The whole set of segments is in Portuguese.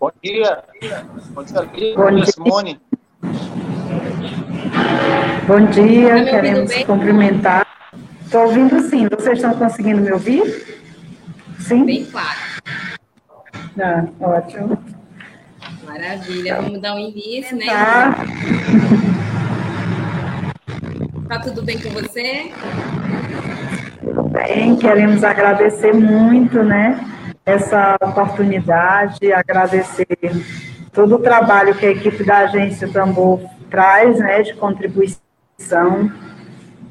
Bom dia. Bom dia. Bom dia, Simone. Bom dia, tá queremos cumprimentar. Estou ouvindo sim. Vocês estão conseguindo me ouvir? Sim? Bem claro. Ah, ótimo. Maravilha. Vamos dar um início, né? Tá. Tá tudo bem com você? Tudo bem. Queremos agradecer muito, né? Essa oportunidade, agradecer todo o trabalho que a equipe da Agência Tambor traz, né, de contribuição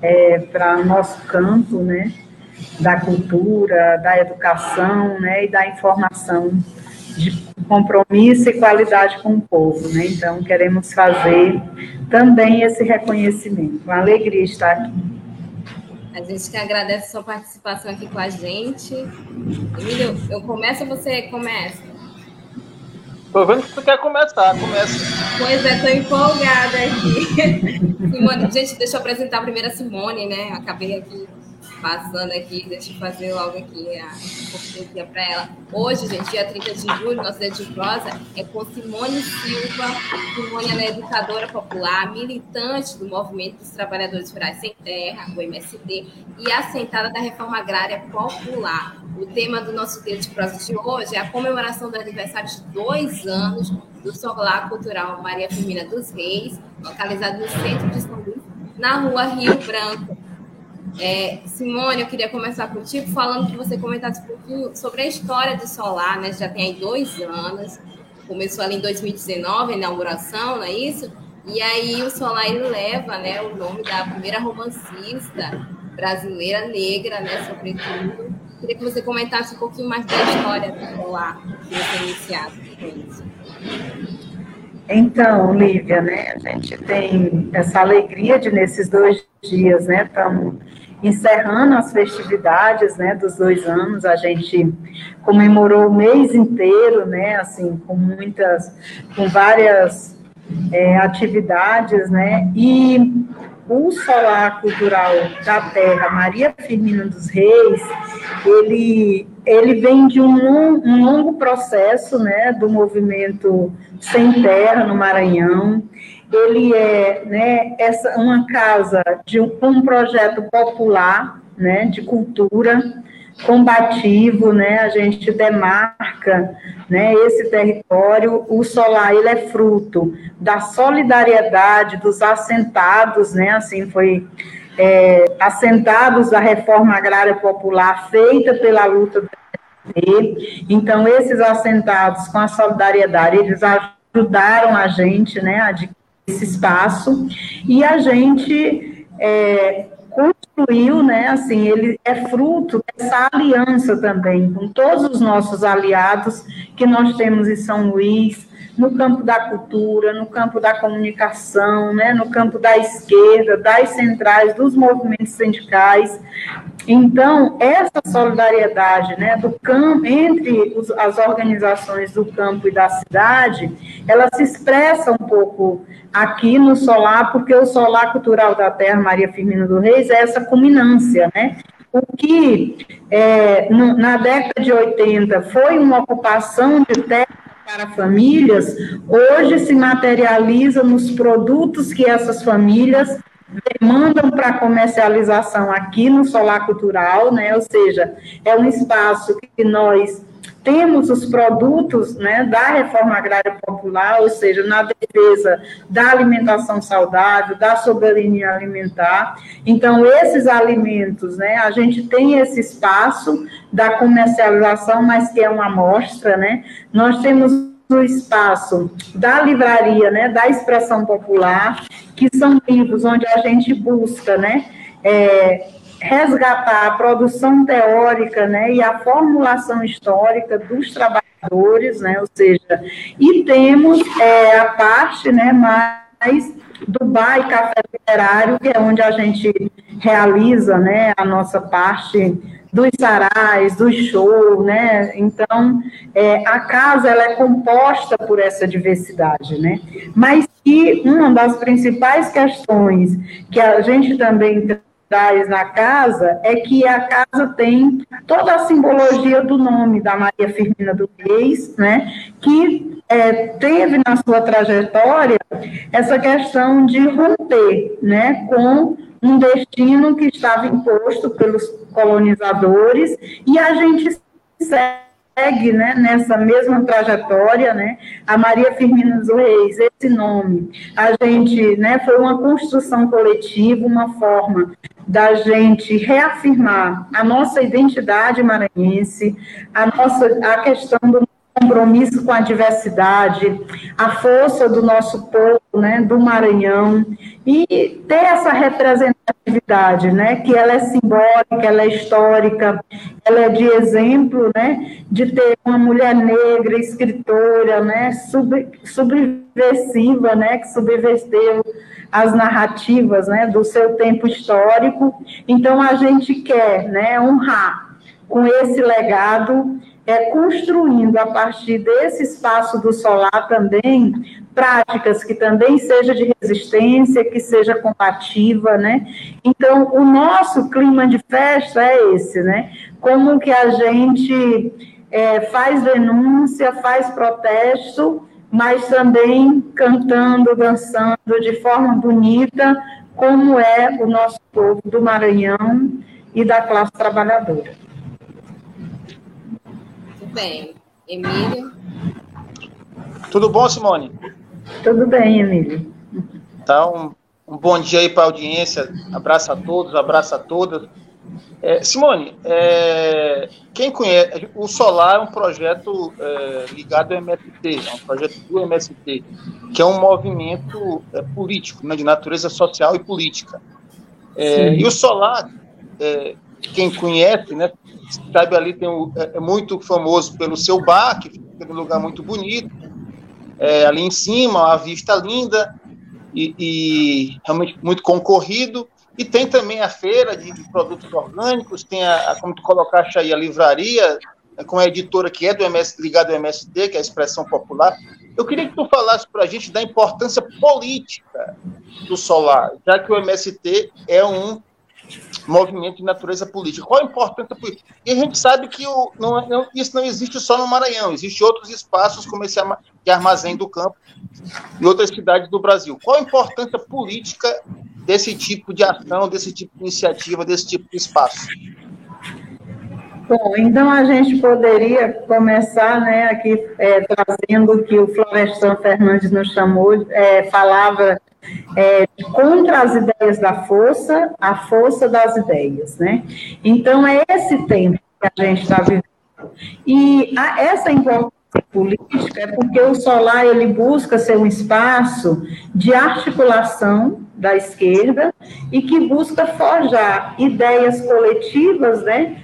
é, para o nosso campo, né, da cultura, da educação, né, e da informação de compromisso e qualidade com o povo, né, então queremos fazer também esse reconhecimento, uma alegria estar aqui. A gente que agradece a sua participação aqui com a gente. Emílio, eu começo ou você começa? Tô vendo que tu quer começar, começa. Pois é, tô empolgada aqui. Simone, gente, deixa eu apresentar primeiro a Simone, né? Acabei aqui passando aqui, deixa eu fazer logo aqui a cortesia para ela. Hoje, gente, dia 30 de julho, nossa dia de prosa é com Simone Silva. Simone é educadora popular, militante do Movimento dos Trabalhadores Rurais Sem Terra, o MST, e assentada da Reforma Agrária Popular. O tema do nosso dia de prosa de hoje é a comemoração do aniversário de dois anos do Solar Cultural Maria Firmina dos Reis, localizado no centro de São Luís, na rua Rio Branco. É, Simone, eu queria começar contigo falando que você comentasse um pouquinho sobre a história do Solar, né? Já tem aí dois anos, começou ali em 2019, a inauguração, não é isso? E aí o Solar ele leva né, o nome da primeira romancista brasileira negra, né, sobretudo. Queria que você comentasse um pouquinho mais da história do Solar, que você iniciado com isso. Então, Lívia, né, a gente tem essa alegria de nesses dois dias, né, estamos encerrando as festividades, né, dos dois anos, a gente comemorou o mês inteiro, né, assim, com muitas, com várias é, atividades, né, e o Solar Cultural da Terra Maria Firmina dos Reis, ele, ele vem de um, um longo processo, né, do movimento Sem Terra no Maranhão, ele é né, essa, uma casa de um, um projeto popular, né, de cultura, combativo, né, a gente demarca, né, esse território, o solar, ele é fruto da solidariedade dos assentados, né, assim foi é, assentados da reforma agrária popular feita pela luta do PSDB, então esses assentados com a solidariedade, eles ajudaram a gente, né, a esse espaço, e a gente é, construiu, né, assim, ele é fruto dessa aliança também com todos os nossos aliados que nós temos em São Luís, no campo da cultura, no campo da comunicação, né, no campo da esquerda, das centrais, dos movimentos sindicais. Então, essa solidariedade né, do campo, entre os, as organizações do campo e da cidade, ela se expressa um pouco aqui no Solar, porque o Solar Cultural da Terra, Maria Firmina do Reis, é essa culminância, né? O que é, no, na década de 80 foi uma ocupação de terra para famílias, hoje se materializa nos produtos que essas famílias demandam para comercialização aqui no Solar Cultural, né? Ou seja, é um espaço que nós temos os produtos né, da reforma agrária popular, ou seja, na defesa da alimentação saudável, da soberania alimentar. Então, esses alimentos, né, a gente tem esse espaço da comercialização, mas que é uma amostra, né? Nós temos o espaço da livraria, né, da expressão popular, que são livros onde a gente busca, né, é, resgatar a produção teórica né, e a formulação histórica dos trabalhadores, né, ou seja, e temos é, a parte né, mais e café literário, que é onde a gente realiza né, a nossa parte dos sarais, do show, né? Então, é, a casa ela é composta por essa diversidade, né? Mas que uma das principais questões que a gente também na casa é que a casa tem toda a simbologia do nome da Maria Firmina do Reis, né? Que é, teve na sua trajetória essa questão de romper, né? Com um destino que estava imposto pelos colonizadores e a gente segue né, nessa mesma trajetória, né, a Maria Firmina dos Reis, esse nome, a gente, né, foi uma construção coletiva, uma forma da gente reafirmar a nossa identidade maranhense, a nossa a questão do compromisso com a diversidade, a força do nosso povo, né, do Maranhão, e ter essa representatividade, né, que ela é simbólica, ela é histórica, ela é de exemplo, né, de ter uma mulher negra, escritora, né, sub, subversiva, né, que subverteu as narrativas, né, do seu tempo histórico. Então a gente quer, né, honrar com esse legado é, construindo a partir desse espaço do solar também práticas que também seja de resistência, que seja combativa, né? Então, o nosso clima de festa é esse, né? Como que a gente é, faz denúncia, faz protesto, mas também cantando, dançando de forma bonita, como é o nosso povo do Maranhão e da classe trabalhadora bem. Emílio? Tudo bom, Simone? Tudo bem, Emílio. Então, um bom dia aí para a audiência. Abraço a todos, abraço a todas. É, Simone, é, quem conhece, o Solar é um projeto é, ligado ao MST, é um projeto do MST, que é um movimento é, político, né, de natureza social e política. É, e o Solar, é, quem conhece, né, sabe ali tem um, é, é, muito famoso pelo seu bar, que fica num lugar muito bonito, é, ali em cima, a vista linda e, e, realmente muito concorrido. E tem também a feira de, de produtos orgânicos, tem a, a, como tu colocaste aí, a livraria, né, com a editora que é do MS, ligada ao MST, que é a Expressão Popular. Eu queria que tu falasse para a gente da importância política do solar, já que o MST é um movimento de natureza política. Qual a importância política? E a gente sabe que o, não, não, isso não existe só no Maranhão, existem outros espaços como esse de armazém do campo e outras cidades do Brasil. Qual a importância política desse tipo de ação, desse tipo de iniciativa, desse tipo de espaço? Bom, então a gente poderia começar né, aqui é, trazendo o que o Florestan Fernandes nos chamou, é, falava é, contra as ideias da força, a força das ideias, né? Então, é esse tempo que a gente está vivendo. E a, essa importância política é porque o Solar, ele busca ser um espaço de articulação da esquerda e que busca forjar ideias coletivas, né?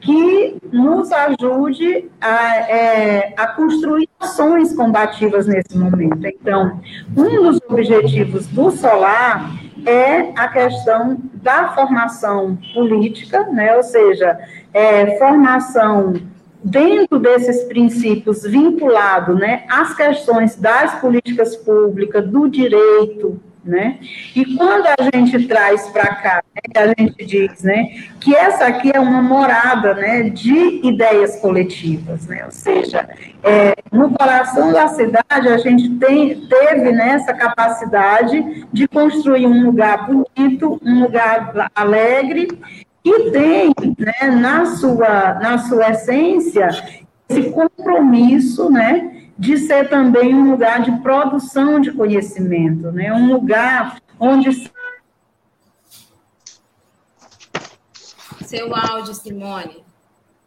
Que nos ajude a, é, a, construir ações combativas nesse momento. Então, um dos objetivos do Solar é a questão da formação política, né? ou seja, é, formação dentro desses princípios vinculado né, às questões das políticas públicas, do direito, né? E quando a gente traz para cá, né, a gente diz, né, que essa aqui é uma morada, né, de ideias coletivas, né? Ou seja, é, no coração da cidade a gente tem, teve né, essa capacidade de construir um lugar bonito, um lugar alegre e tem, né, na sua na sua essência esse compromisso, né? De ser também um lugar de produção de conhecimento, né? um lugar onde. Seu áudio, Simone.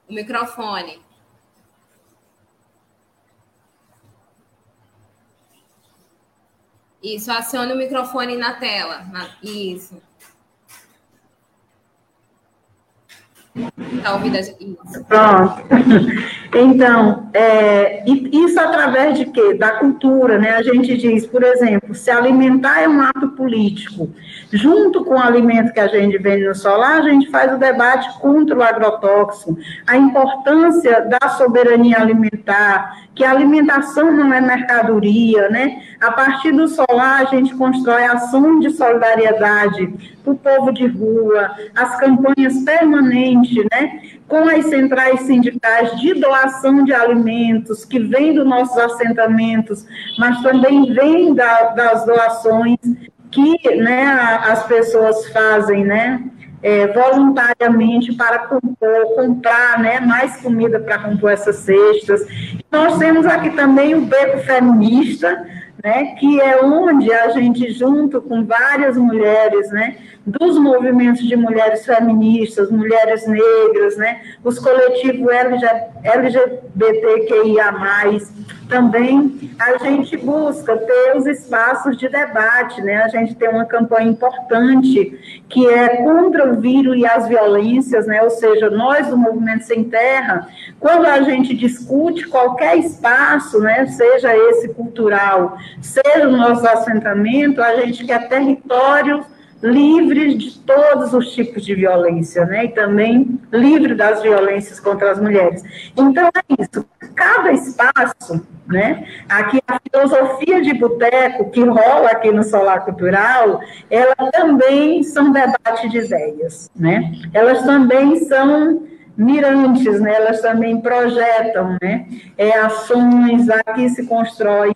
O microfone. Isso, acione o microfone na tela. Isso. Está ouvindo a gente? Pronto. Então, é, isso através de quê? Da cultura, né? A gente diz, por exemplo, se alimentar é um ato político, junto com o alimento que a gente vende no solar, a gente faz o debate contra o agrotóxico, a importância da soberania alimentar, que a alimentação não é mercadoria, né? A partir do solar, a gente constrói ações de solidariedade para o povo de rua, as campanhas permanentes, né? Com as centrais sindicais de doação de alimentos, que vêm dos nossos assentamentos, mas também vêm da, das doações que né, as pessoas fazem, né? é, voluntariamente para compor, comprar né, mais comida para compor essas cestas. Nós temos aqui também o Beco Feminista, né, que é onde a gente, junto com várias mulheres, né, dos movimentos de mulheres feministas, mulheres negras, né, os coletivos LGBTQIA+, também a gente busca ter os espaços de debate, né, a gente tem uma campanha importante que é contra o vírus e as violências, né, ou seja, nós do Movimento Sem Terra, quando a gente discute qualquer espaço, né, seja esse cultural, seja o nosso assentamento, a gente quer território livres de todos os tipos de violência, né? E também livre das violências contra as mulheres. Então é isso. Cada espaço, né? Aqui a filosofia de boteco que rola aqui no Solar Cultural, ela também são debate de ideias, né? Elas também são mirantes, né? Elas também projetam, né? É, ações aqui se constrói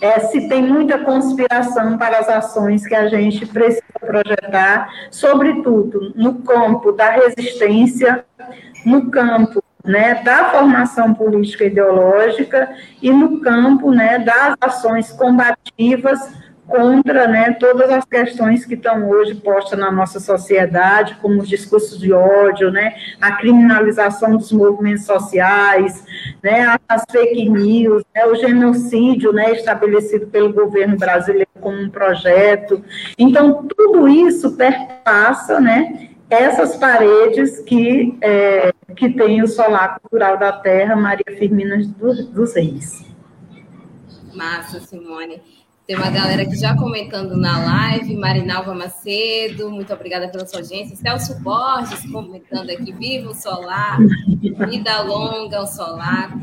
é, se tem muita conspiração para as ações que a gente precisa projetar, sobretudo no campo da resistência, no campo né, da formação política ideológica e no campo né, das ações combativas contra né, todas as questões que estão hoje postas na nossa sociedade, como os discursos de ódio, né, a criminalização dos movimentos sociais, né, as fake news, né, o genocídio né, estabelecido pelo governo brasileiro como um projeto. Então, tudo isso perpassa né, essas paredes que, é, que tem o Solar Cultural da Terra, Maria Firmina dos Reis. Massa, Simone. Tem uma galera que já comentando na live, Marinalva Macedo, muito obrigada pela sua audiência. Celso Borges comentando aqui, viva o solar, vida longa o solar.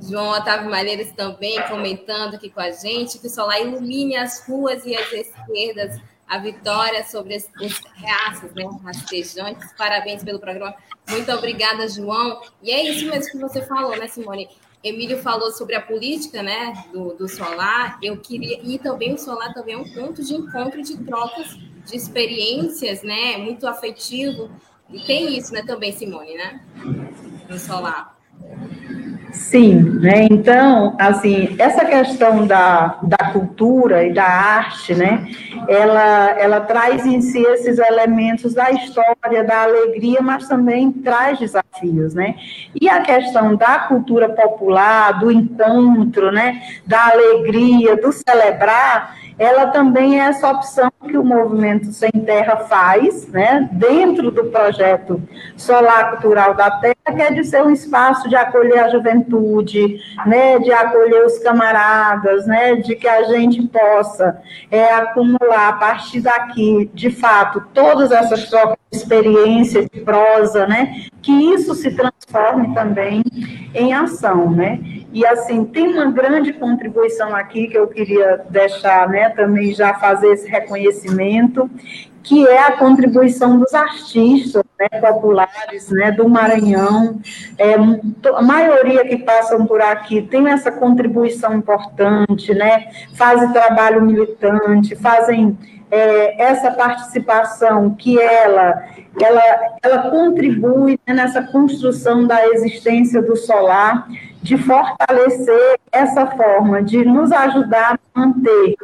João Otávio Malheiros também comentando aqui com a gente, que o solar ilumine as ruas e as esquerdas, a vitória sobre os reaços, né, rastejantes. Parabéns pelo programa. Muito obrigada, João. E é isso mesmo que você falou, né, Simone? Emílio falou sobre a política, né, do, do solar. Eu queria e também o solar também é um ponto de encontro de trocas de experiências, né, muito afetivo. E tem isso, né, também, Simone, né, no solar. Sim, né? Então, assim, essa questão da, da cultura e da arte, né? Ela, ela traz em si esses elementos da história, da alegria, mas também traz desafios, né? E a questão da cultura popular, do encontro, né? Da alegria, do celebrar, ela também é essa opção que o Movimento Sem Terra faz, né, dentro do projeto Solar Cultural da Terra, que é de ser um espaço de acolher a juventude, né, de acolher os camaradas, né, de que a gente possa é, acumular a partir daqui, de fato, todas essas trocas de experiência, de prosa, né, que isso se transforme também em ação, né, e assim, tem uma grande contribuição aqui que eu queria deixar, né, também já fazer esse reconhecimento, que é a contribuição dos artistas né, populares né, do Maranhão. É, a maioria que passam por aqui tem essa contribuição importante, né, fazem trabalho militante, fazem é, essa participação que ela, ela, ela contribui né, nessa construção da existência do solar de fortalecer essa forma, de nos ajudar a manter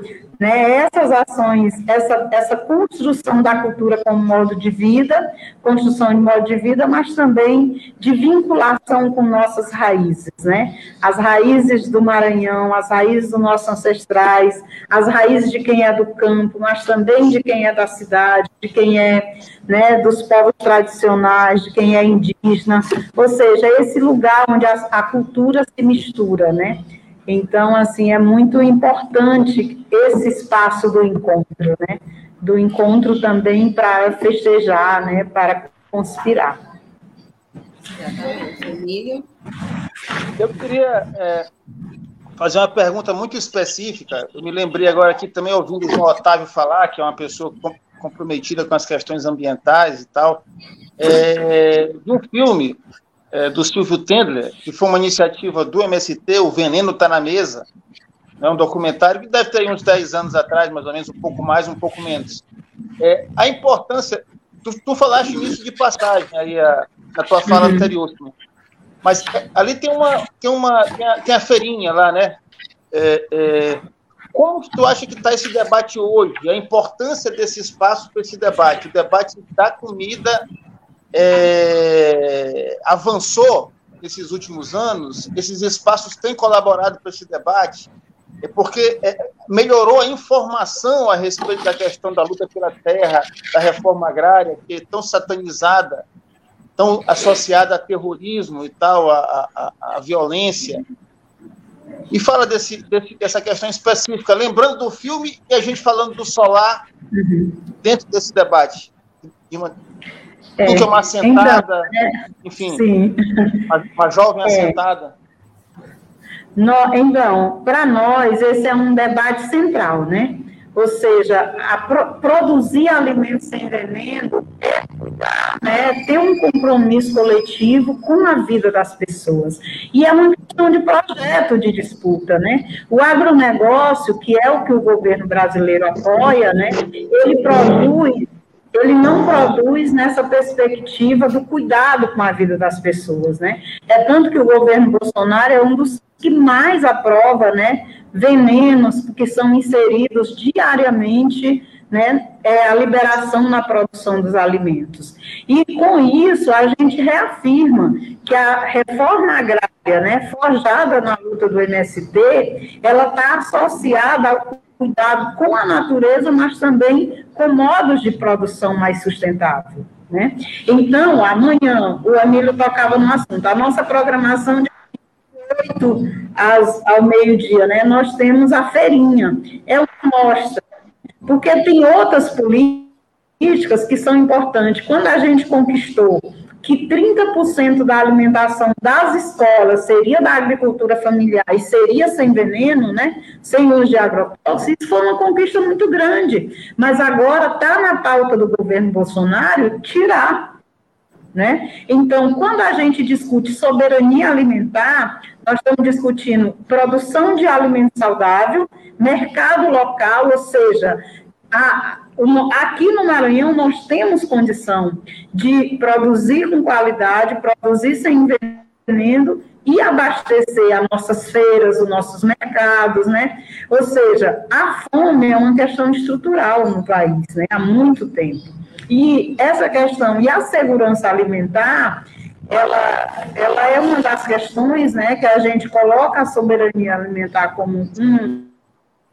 né, essas ações, essa, essa construção da cultura como modo de vida, construção de modo de vida, mas também de vinculação com nossas raízes, né? As raízes do Maranhão, as raízes dos nossos ancestrais, as raízes de quem é do campo, mas também de quem é da cidade, de quem é né, dos povos tradicionais, de quem é indígena, ou seja, esse lugar onde a, a cultura se mistura, né? Então, assim, é muito importante esse espaço do encontro, né? Do encontro também para festejar, né? Para conspirar. Eu queria é, fazer uma pergunta muito específica. Eu me lembrei agora aqui também, ouvindo o João Otávio falar, que é uma pessoa comprometida com as questões ambientais e tal, é, de um filme é, do Silvio Tendler, que foi uma iniciativa do MST, O Veneno Está na Mesa, é um documentário que deve ter uns 10 anos atrás, mais ou menos, um pouco mais, um pouco menos. É, a importância, tu, tu falaste nisso de passagem aí a, na tua fala uhum. anterior, mas é, ali tem uma, tem uma, tem a, tem a feirinha lá, né? É, é, como tu acha que está esse debate hoje? A importância desse espaço para esse debate? O debate da comida é, avançou nesses últimos anos? Esses espaços têm colaborado para esse debate? É porque é, melhorou a informação a respeito da questão da luta pela terra, da reforma agrária, que é tão satanizada, tão associada a terrorismo e tal, a, a, a violência. E fala desse, desse, dessa questão específica, lembrando do filme e a gente falando do solar uhum. dentro desse debate. De uma, é, do que uma assentada, então, é, enfim, uma, uma, jovem é. assentada. No, então, para nós, esse é um debate central, né? Ou seja, pro, produzir alimentos sem veneno é né, ter um compromisso coletivo com a vida das pessoas. E é uma questão de projeto de disputa, né? O agronegócio, que é o que o governo brasileiro apoia, né, ele produz ele não produz nessa perspectiva do cuidado com a vida das pessoas, né? É tanto que o governo Bolsonaro é um dos que mais aprova, né, venenos que são inseridos diariamente né, é a liberação na produção dos alimentos. E com isso a gente reafirma que a reforma agrária, né, forjada na luta do MST, ela está associada ao cuidado com a natureza, mas também com modos de produção mais sustentável. Né? Então, amanhã, o Emílio tocava no assunto, a nossa programação de 8 às, ao meio-dia, né? Nós temos a feirinha. É uma mostra. Porque tem outras políticas que são importantes. Quando a gente conquistou que 30% da alimentação das escolas seria da agricultura familiar e seria sem veneno, né, sem uso de agrotóxicos, foi uma conquista muito grande. Mas agora está na pauta do governo Bolsonaro tirar. Né? Então, quando a gente discute soberania alimentar, nós estamos discutindo produção de alimento saudável, mercado local, ou seja, a, aqui no Maranhão nós temos condição de produzir com qualidade, produzir sem veneno e abastecer as nossas feiras, os nossos mercados, né? Ou seja, a fome é uma questão estrutural no país, né? Há muito tempo. E essa questão e a segurança alimentar ela, ela é uma das questões né, que a gente coloca a soberania alimentar como um,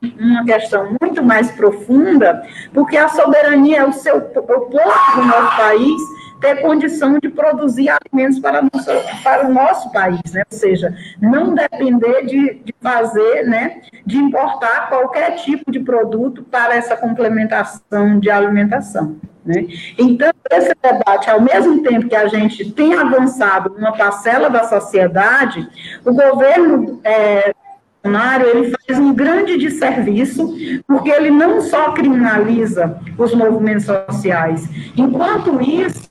uma questão muito mais profunda, porque a soberania é o, seu, o povo do nosso país ter condição de produzir alimentos para, nosso, para o nosso país, né? ou seja, não depender de, de fazer, né, de importar qualquer tipo de produto para essa complementação de alimentação. Né? Então, esse debate, ao mesmo tempo que a gente tem avançado numa parcela da sociedade, o governo é, ele faz um grande desserviço, porque ele não só criminaliza os movimentos sociais, enquanto isso,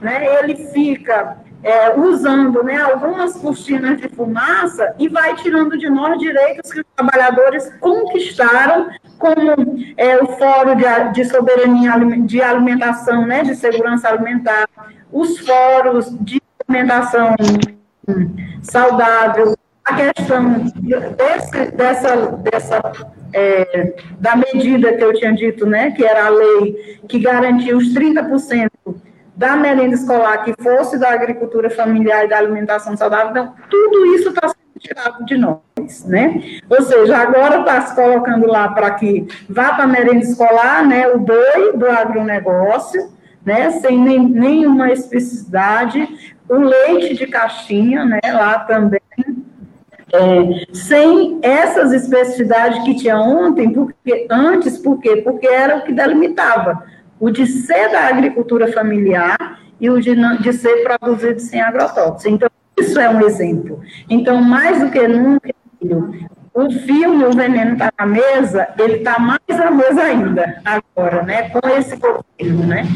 né, ele fica é, usando né, algumas cortinas de fumaça e vai tirando de nós direitos que os trabalhadores conquistaram, como é, o Fórum de, de Soberania de Alimentação, né, de Segurança Alimentar, os fóruns de alimentação saudável, questão desse, dessa, dessa é, da medida que eu tinha dito, né, que era a lei que garantia os 30% da merenda escolar que fosse da agricultura familiar e da alimentação saudável, então, tudo isso está sendo tirado de nós, né? Ou seja, agora está se colocando lá para que vá para a merenda escolar, né, o boi do agronegócio, né, sem nem, nenhuma especificidade, o leite de caixinha, né, lá também, é, sem essas especificidades que tinha ontem, porque antes, por quê? Porque era o que delimitava o de ser da agricultura familiar e o de, de ser produzido sem agrotóxicos. Então, isso é um exemplo. Então, mais do que nunca, o filme O Veneno está na mesa, ele está mais à mesa ainda, agora, né, com esse governo, né.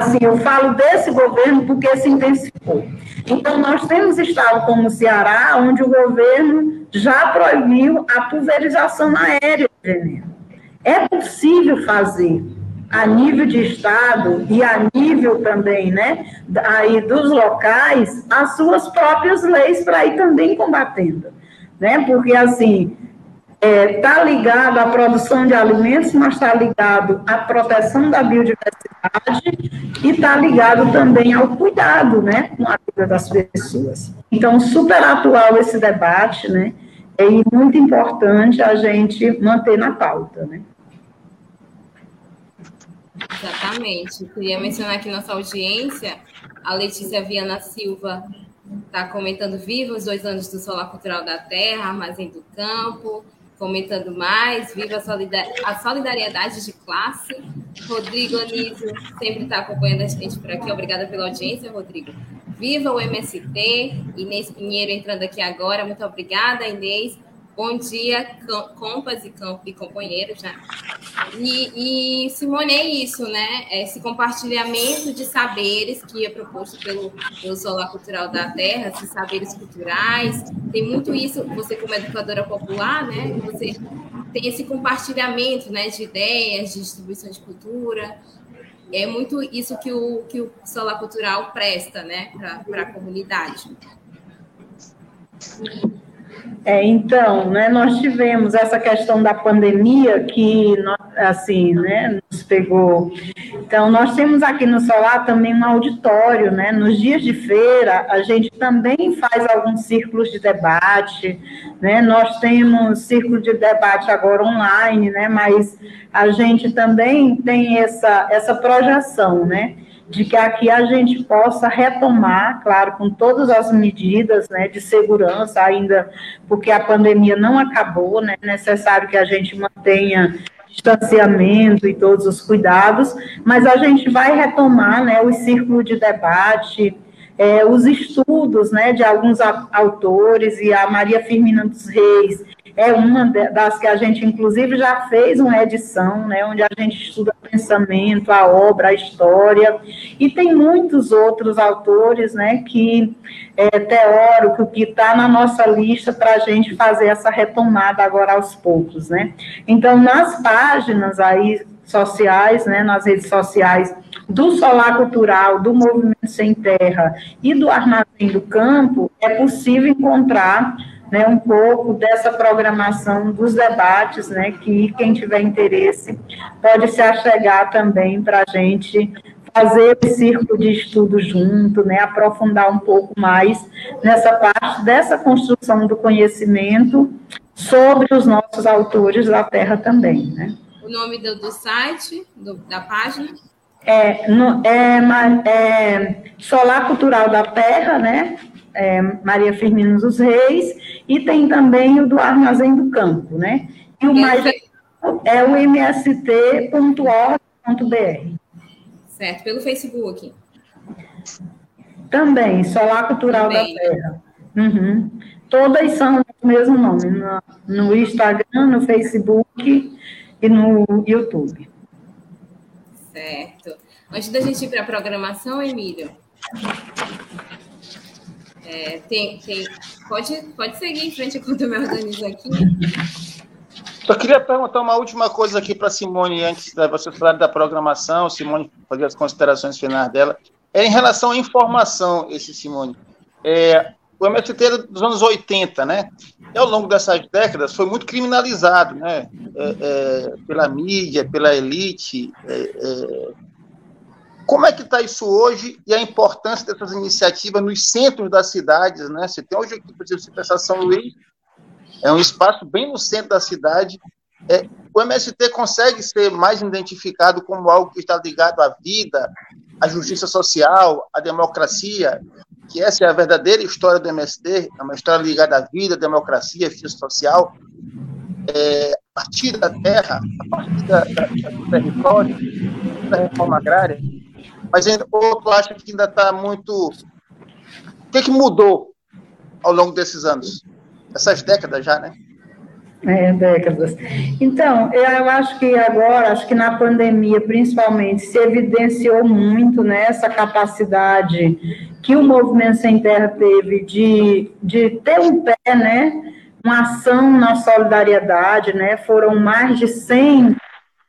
Assim, eu falo desse governo porque se intensificou. Então, nós temos estado como o Ceará, onde o governo já proibiu a pulverização aérea de veneno. É possível fazer, a nível de estado e a nível também, né, aí dos locais, as suas próprias leis para ir também combatendo, né, porque assim está é, tá ligado à produção de alimentos, mas está ligado à proteção da biodiversidade e está ligado também ao cuidado, né, com a vida das pessoas. Então, super atual esse debate, né, é muito importante a gente manter na pauta, né. Exatamente. Queria mencionar aqui nossa audiência, a Letícia Viana Silva está comentando viva os dois anos do Solar Cultural da Terra, Armazém do Campo, comentando mais, viva a solidariedade de classe. Rodrigo Anísio sempre está acompanhando a gente por aqui. Obrigada pela audiência, Rodrigo. Viva o MST. Inês Pinheiro entrando aqui agora. Muito obrigada, Inês. Bom dia, compas e, e companheiros, né? E, e Simone, é isso, né? Esse compartilhamento de saberes que é proposto pelo, pelo Solar Cultural da Terra, esses saberes culturais. Tem muito isso, você como educadora popular, né? Você tem esse compartilhamento né, de ideias, de distribuição de cultura. É muito isso que o, que o Solar Cultural presta, né? Para a comunidade. É, então, né, nós tivemos essa questão da pandemia que, assim, né, nos pegou. Então, nós temos aqui no Solar também um auditório, né, nos dias de feira, a gente também faz alguns círculos de debate, né, nós temos círculo de debate agora online, né, mas a gente também tem essa, essa projeção, né, de que aqui a gente possa retomar, claro, com todas as medidas né, de segurança, ainda porque a pandemia não acabou, né, é necessário que a gente mantenha distanciamento e todos os cuidados, mas a gente vai retomar né, o círculo de debate, é, os estudos né, de alguns autores, e a Maria Firmina dos Reis é uma das que a gente, inclusive, já fez uma edição, né, onde a gente estuda pensamento, a obra, a história, e tem muitos outros autores, né, que é teórico, que está na nossa lista para a gente fazer essa retomada agora aos poucos, né. Então, nas páginas aí sociais, né, nas redes sociais do Solar Cultural, do Movimento Sem Terra e do Armazém do Campo, é possível encontrar né, um pouco dessa programação dos debates, né, que quem tiver interesse pode se achegar também para a gente fazer o círculo de estudo junto, né, aprofundar um pouco mais nessa parte dessa construção do conhecimento sobre os nossos autores da Terra também, né. O nome do, do site, do, da página? É, no, é, é, Solar Cultural da Terra, né, é, Maria Firmino dos Reis, e tem também o do Armazém do Campo, né? E o mais é o mst.org.br. Certo, pelo Facebook. Também, Solar Cultural também. da Terra. Uhum. Todas são o mesmo nome, no, no Instagram, no Facebook e no YouTube. Certo. Antes da gente ir para a programação, Emílio, é, tem, tem, pode, pode seguir em frente enquanto eu me organizo aqui. Só queria perguntar uma última coisa aqui para Simone, antes da você falar da programação, Simone fazer as considerações finais dela. É em relação à informação, esse Simone. É, o MST é dos anos 80, né? E ao longo dessas décadas foi muito criminalizado, né? É, é, pela mídia, pela elite, é, é, como é que está isso hoje e a importância dessas iniciativas nos centros das cidades, né? Você tem hoje aqui, por exemplo, você pensar São Luís, é um espaço bem no centro da cidade. É, o MST consegue ser mais identificado como algo que está ligado à vida, a justiça social, a democracia, que essa é a verdadeira história do MST, é uma história ligada à vida, à democracia, à justiça social, é, a partir da terra, a partir da, da, do território, da reforma agrária, mas ainda, outro acha que ainda está muito. O que, que mudou ao longo desses anos? Essas décadas já, né? É, décadas. Então, eu acho que agora, acho que na pandemia, principalmente, se evidenciou muito né, essa capacidade que o Movimento Sem Terra teve de, de ter um pé, né, uma ação na solidariedade, né, foram mais de 100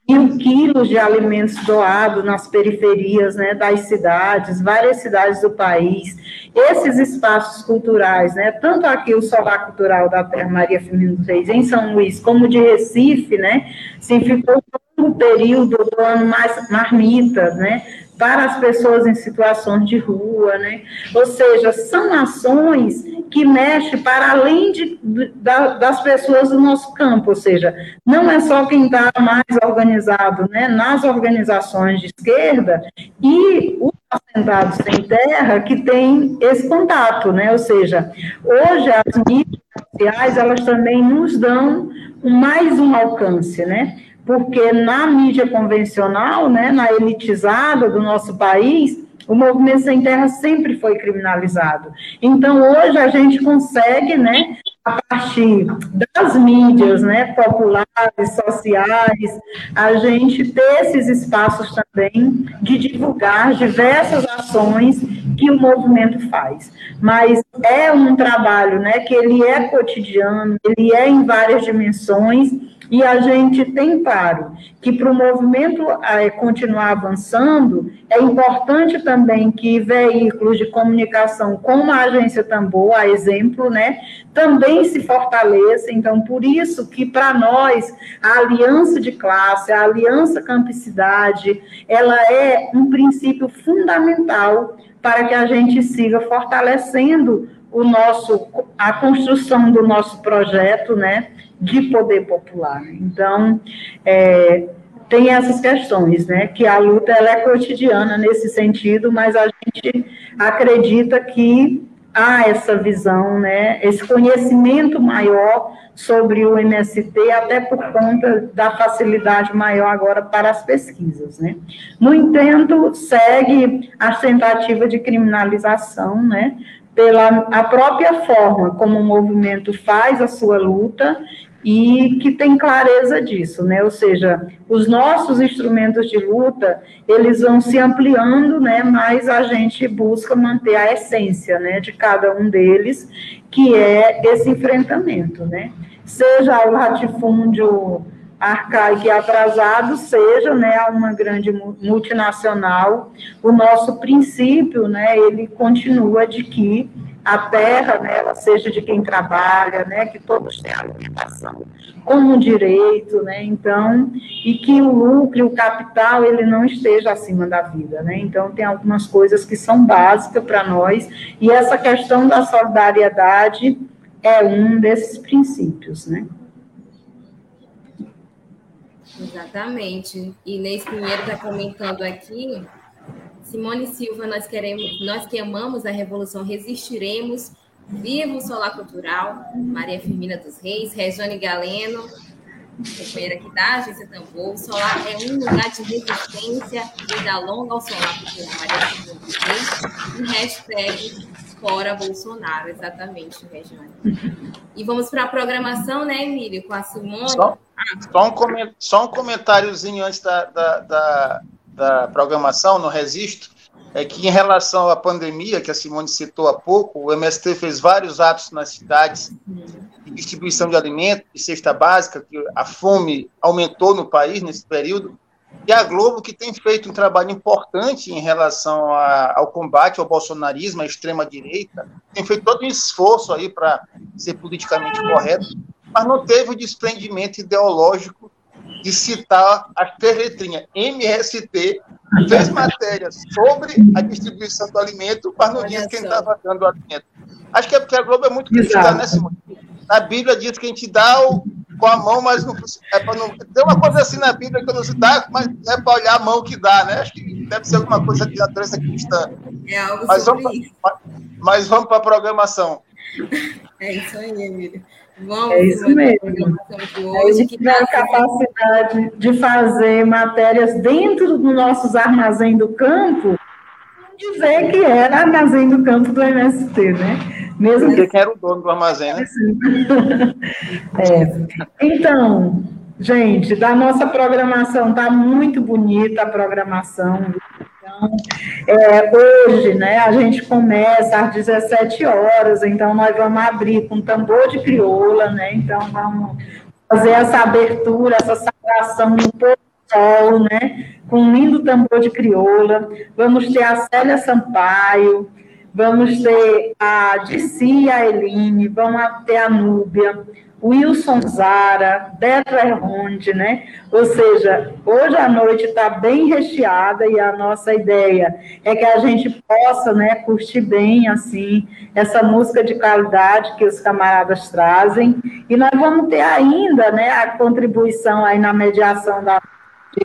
mil quilos de alimentos doados nas periferias né, das cidades, várias cidades do país. Esses espaços culturais, né, tanto aqui o Solar Cultural da Terra Maria Firmino dos Reis, em São Luís, como de Recife, né, se ficou um período do ano mais marmitas, né, para as pessoas em situações de rua, né? Ou seja, são ações que mexem para além de, da, das pessoas do nosso campo, ou seja, não é só quem está mais organizado, né, nas organizações de esquerda e os assentados sem terra que tem esse contato, né? Ou seja, hoje as mídias sociais elas também nos dão mais um alcance, né? Porque na mídia convencional, né, na elitizada do nosso país, o movimento sem terra sempre foi criminalizado. Então, hoje a gente consegue, né, a partir das mídias, né, populares, sociais, a gente ter esses espaços também de divulgar diversas ações que o movimento faz. Mas é um trabalho, né, que ele é cotidiano, ele é em várias dimensões, e a gente tem claro que para o movimento é, continuar avançando, é importante também que veículos de comunicação como a Agência Tambor, a exemplo, né, também se fortaleçam. Então, por isso que para nós a aliança de classe, a aliança campicidade, ela é um princípio fundamental para que a gente siga fortalecendo o nosso a construção do nosso projeto, né, de poder popular. Então, é, tem essas questões, né? Que a luta ela é cotidiana nesse sentido, mas a gente acredita que há essa visão, né? Esse conhecimento maior sobre o MST, até por conta da facilidade maior agora para as pesquisas, né? No entanto, segue a tentativa de criminalização, né? Pela a própria forma como o movimento faz a sua luta e que tem clareza disso, né? Ou seja, os nossos instrumentos de luta, eles vão se ampliando, né? Mas a gente busca manter a essência, né, de cada um deles, que é esse enfrentamento, né? Seja o latifúndio arcaico e atrasado, seja, né, uma grande multinacional, o nosso princípio, né, ele continua de que a terra, né, ela seja de quem trabalha, né, que todos tenham alimentação como um direito, né, então, e que o lucro, o capital, ele não esteja acima da vida, né, então tem algumas coisas que são básicas para nós, e essa questão da solidariedade é um desses princípios, né. Exatamente, e Inês Pinheiro está comentando aqui Simone Silva, nós queremos, nós que amamos a revolução, resistiremos. Viva o Solar Cultural, Maria Firmina dos Reis, Regiane Galeno, companheira aqui da Agência Tambor. O Solar é um lugar de resistência, vida longa ao Solar Cultural, Maria Firmina dos Reis. E hashtag fora Bolsonaro, exatamente, Regiane. E vamos para a programação, né, Emílio, com a Simone. Só, só, um, só um comentáriozinho antes da, da, da da programação, no registro, é que em relação à pandemia, que a Simone citou há pouco, o MST fez vários atos nas cidades de distribuição de alimentos, de cesta básica, que a fome aumentou no país nesse período, e a Globo, que tem feito um trabalho importante em relação a, ao combate ao bolsonarismo, à extrema-direita, tem feito todo um esforço aí para ser politicamente correto, mas não teve o desprendimento ideológico de citar as três letrinhas. MST fez matéria sobre a distribuição do alimento, mas não disse quem estava dando o alimento. Acho que é porque a Globo é muito crítica, né, Simone? A Bíblia diz que a gente dá o, com a mão, mas não, é para não. Tem uma coisa assim na Bíblia que não se dá, mas é para olhar a mão que dá, né? Acho que deve ser alguma coisa de natureza cristã. É algo mas sobre vamos, isso. Mas vamos para a programação. É isso aí, Emílio. Vamos É isso mesmo. hoje, gente que tiver a tá capacidade de fazer matérias dentro dos nossos armazém do campo, dizer que era armazém do campo do MST, né? Mesmo que Porque quem era o dono do armazém, né? É. Então, gente, da nossa programação, tá muito bonita a programação. Então, é, hoje, né, a gente começa às 17 horas, então nós vamos abrir com tambor de crioula, né? Então vamos fazer essa abertura, essa sagração no pôr sol, né? Com um lindo tambor de crioula. Vamos ter a Célia Sampaio, vamos ter a Dissi e a Eline, vamos ter a Núbia, Wilson Zara, Beto Erronde, né? Ou seja, hoje a noite está bem recheada e a nossa ideia é que a gente possa, né, curtir bem, assim, essa música de qualidade que os camaradas trazem. E nós vamos ter ainda, né, a contribuição aí na mediação da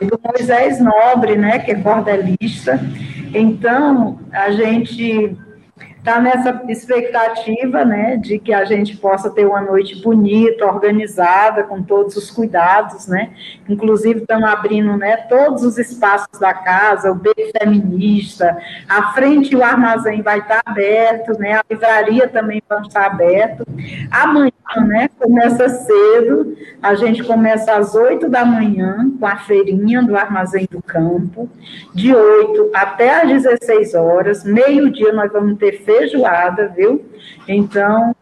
do Moisés Nobre, né, que é cordelista. Então, a gente está nessa expectativa, né, de que a gente possa ter uma noite bonita, organizada, com todos os cuidados, né, inclusive estamos abrindo, né, todos os espaços da casa, o beco feminista, a frente e o armazém vai estar aberto, né, a livraria também vai estar aberto. Amanhã, né, começa cedo, a gente começa às 8 da manhã com a feirinha do Armazém do Campo, de 8 até às 16 horas, meio-dia nós vamos ter feijoada, viu? Então,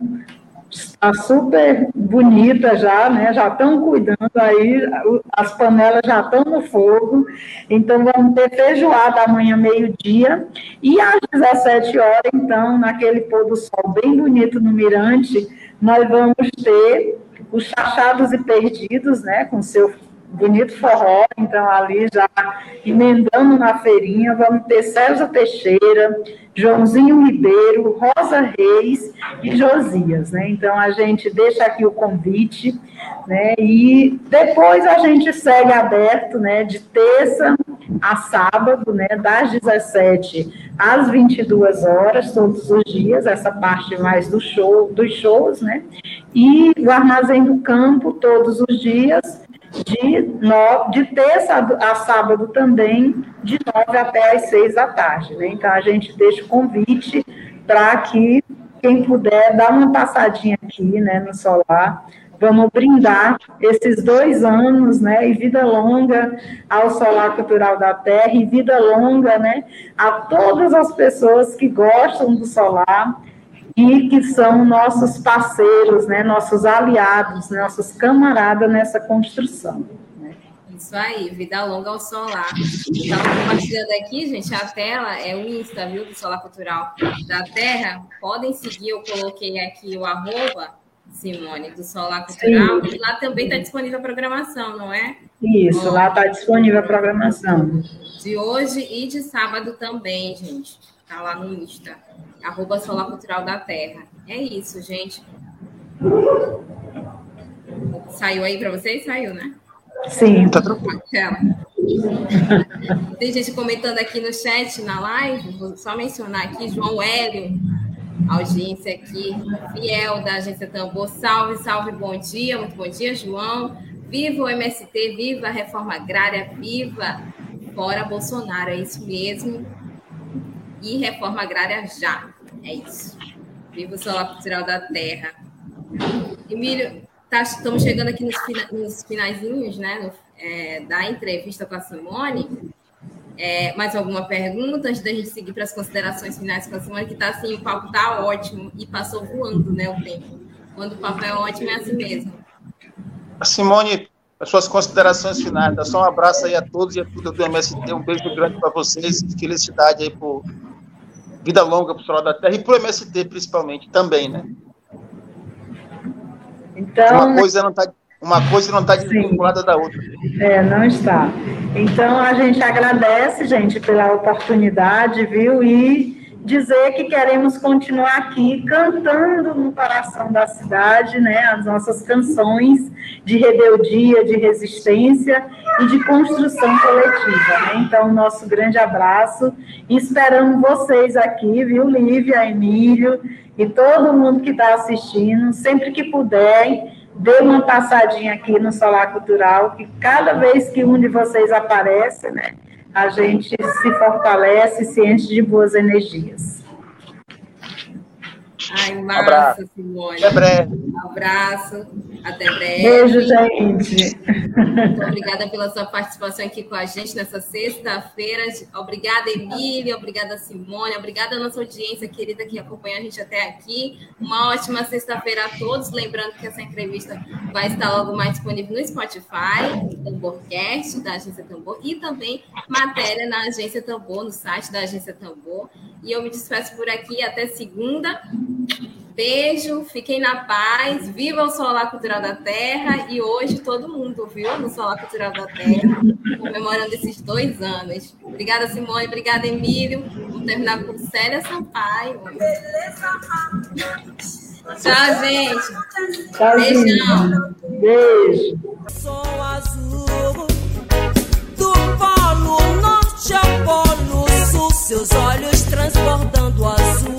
está super bonita já, né? Já estão cuidando aí, as panelas já estão no fogo. Então, vamos ter feijoada amanhã, meio-dia. E às 17 horas, então, naquele pôr do sol bem bonito no Mirante, nós vamos ter os chachados e perdidos, né? Com seu bonito forró, então ali já emendando na feirinha, vamos ter César Teixeira, Joãozinho Ribeiro, Rosa Reis e Josias, né? Então a gente deixa aqui o convite, né? E depois a gente segue aberto, né? De terça a sábado, né? Das 17 às 22 horas, todos os dias, essa parte mais do show, dos shows, né? E o Armazém do Campo, todos os dias, de, no, de terça a sábado também, de nove até as seis da tarde. Né? Então, a gente deixa o convite para que quem puder dar uma passadinha aqui né, no solar. Vamos brindar esses dois anos, né, e vida longa ao Solar Cultural da Terra, e vida longa, né, a todas as pessoas que gostam do solar, e que são nossos parceiros, né, nossos aliados, nossos camaradas nessa construção. Né? Isso aí, vida longa ao solar. Estava compartilhando aqui, gente, a tela é o Insta, viu, do Solar Cultural da Terra. Podem seguir, eu coloquei aqui o arroba, Simone, do Solar Cultural, Sim. e lá também está disponível a programação, não é? Isso, Bom, lá está disponível a programação. De hoje e de sábado também, gente. Está lá no Insta arroba Solar Cultural da Terra. É isso, gente. Saiu aí para vocês? Saiu, né? Sim. Tá tranquilo. Tem gente comentando aqui no chat, na live, vou só mencionar aqui, João Hélio, audiência aqui, fiel da Agência Tambor. Salve, salve, bom dia, muito bom dia, João. Viva o MST, viva a reforma agrária, viva fora Bolsonaro, é isso mesmo e reforma agrária já. É isso. Viva o solar cultural da terra. Emílio, tá, estamos chegando aqui nos, fina, nos finaizinhos né, no, é, da entrevista com a Simone. É, mais alguma pergunta antes da gente seguir para as considerações finais com a Simone, que está assim, o papo está ótimo e passou voando né, o tempo. Quando o papo é ótimo, é assim mesmo. Simone, as suas considerações finais. Dá só um abraço aí a todos e a tudo do MST. Um beijo grande para vocês. Felicidade aí por vida longa para o Solar da Terra e para o MST, principalmente, também, né? Então, uma coisa não está uma coisa não está desvinculada da outra. É, não está. Então, a gente agradece, gente, pela oportunidade, viu? E dizer que queremos continuar aqui cantando no coração da cidade, né, as nossas canções de rebeldia, de resistência e de construção coletiva. Né? Então, nosso grande abraço e esperamos vocês aqui, viu, Lívia, Emílio e todo mundo que está assistindo, sempre que puderem, dê uma passadinha aqui no Solar Cultural, que cada vez que um de vocês aparece, né, a gente se fortalece, se enche de boas energias. Ai, massa, abraço. Simone. Até breve. Um abraço. Até breve. Beijo, gente. Muito obrigada pela sua participação aqui com a gente nessa sexta-feira. Obrigada, Emília. Obrigada, Simone. Obrigada à nossa audiência querida que acompanha a gente até aqui. Uma ótima sexta-feira a todos. Lembrando que essa entrevista vai estar logo mais disponível no Spotify, Tamborcast, da Agência Tambor, e também matéria na Agência Tambor, no site da Agência Tambor. E eu me despeço por aqui até segunda. Beijo, fiquem na paz, viva o Solar Cultural da Terra e hoje todo mundo, viu, no Solar Cultural da Terra, comemorando esses dois anos. Obrigada, Simone, obrigada, Emílio. Vamos terminar com Célia Sampaio. Tchau, gente. Tchau, Beijão. Beijo. Som azul do polo norte ao polo sul, seus olhos transbordando azul.